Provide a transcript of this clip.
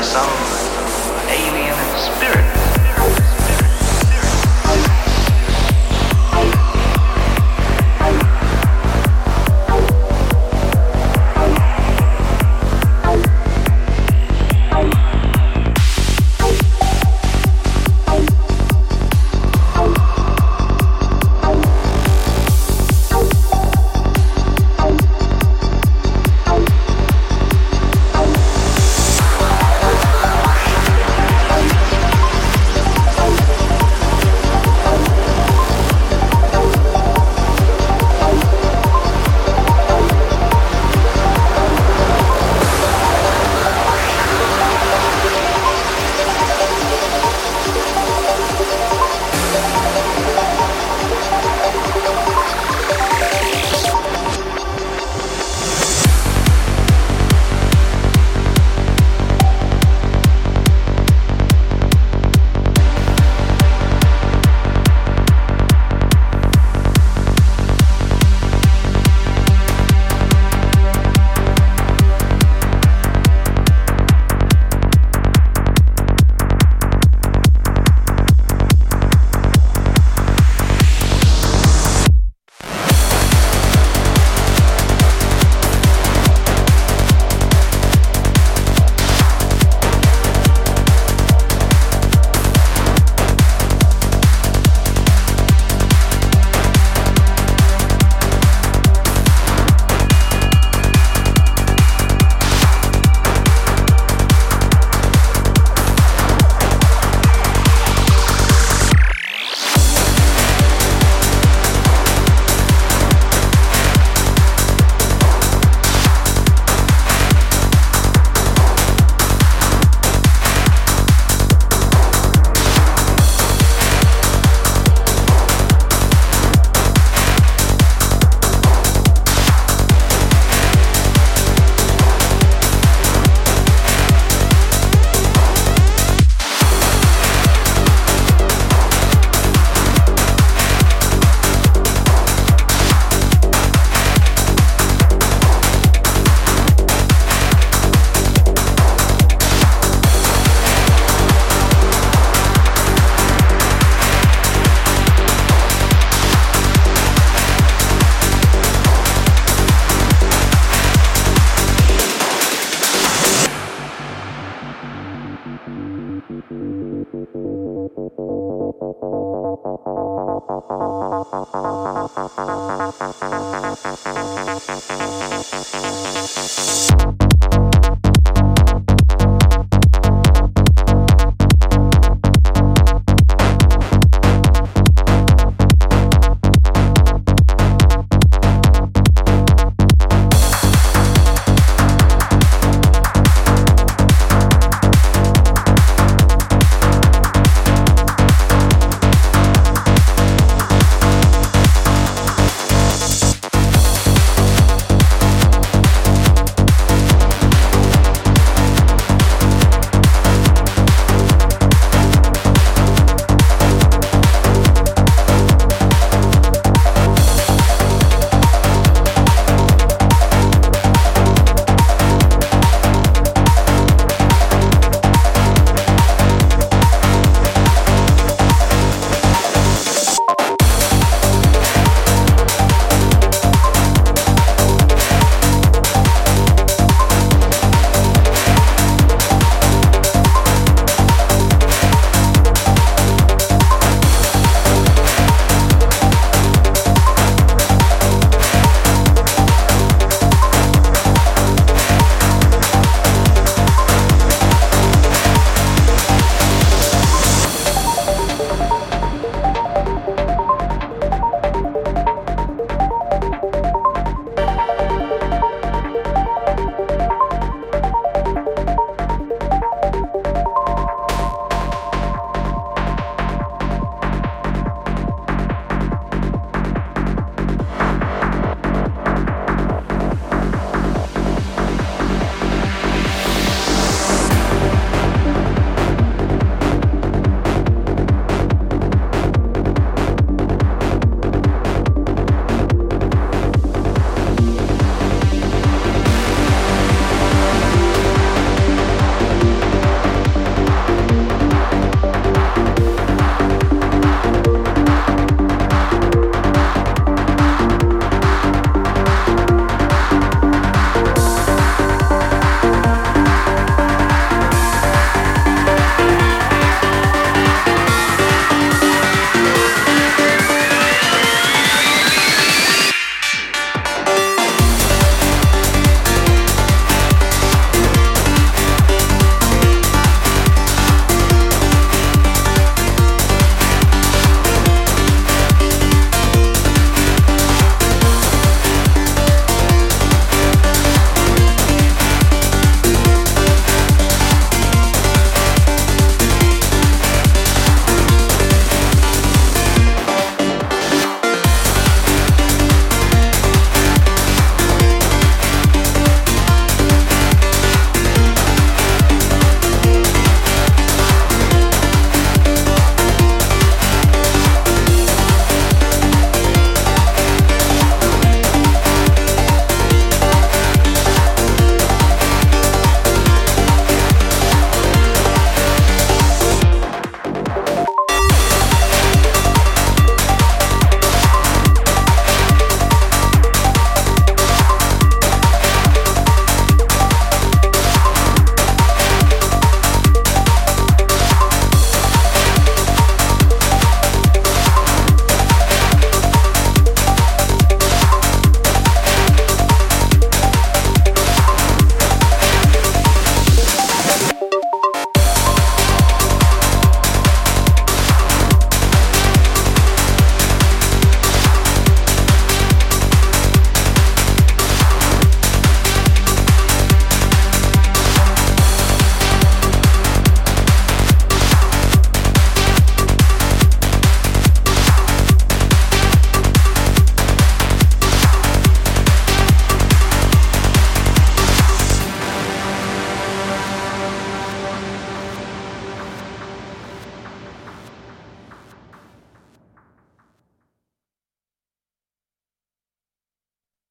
myself.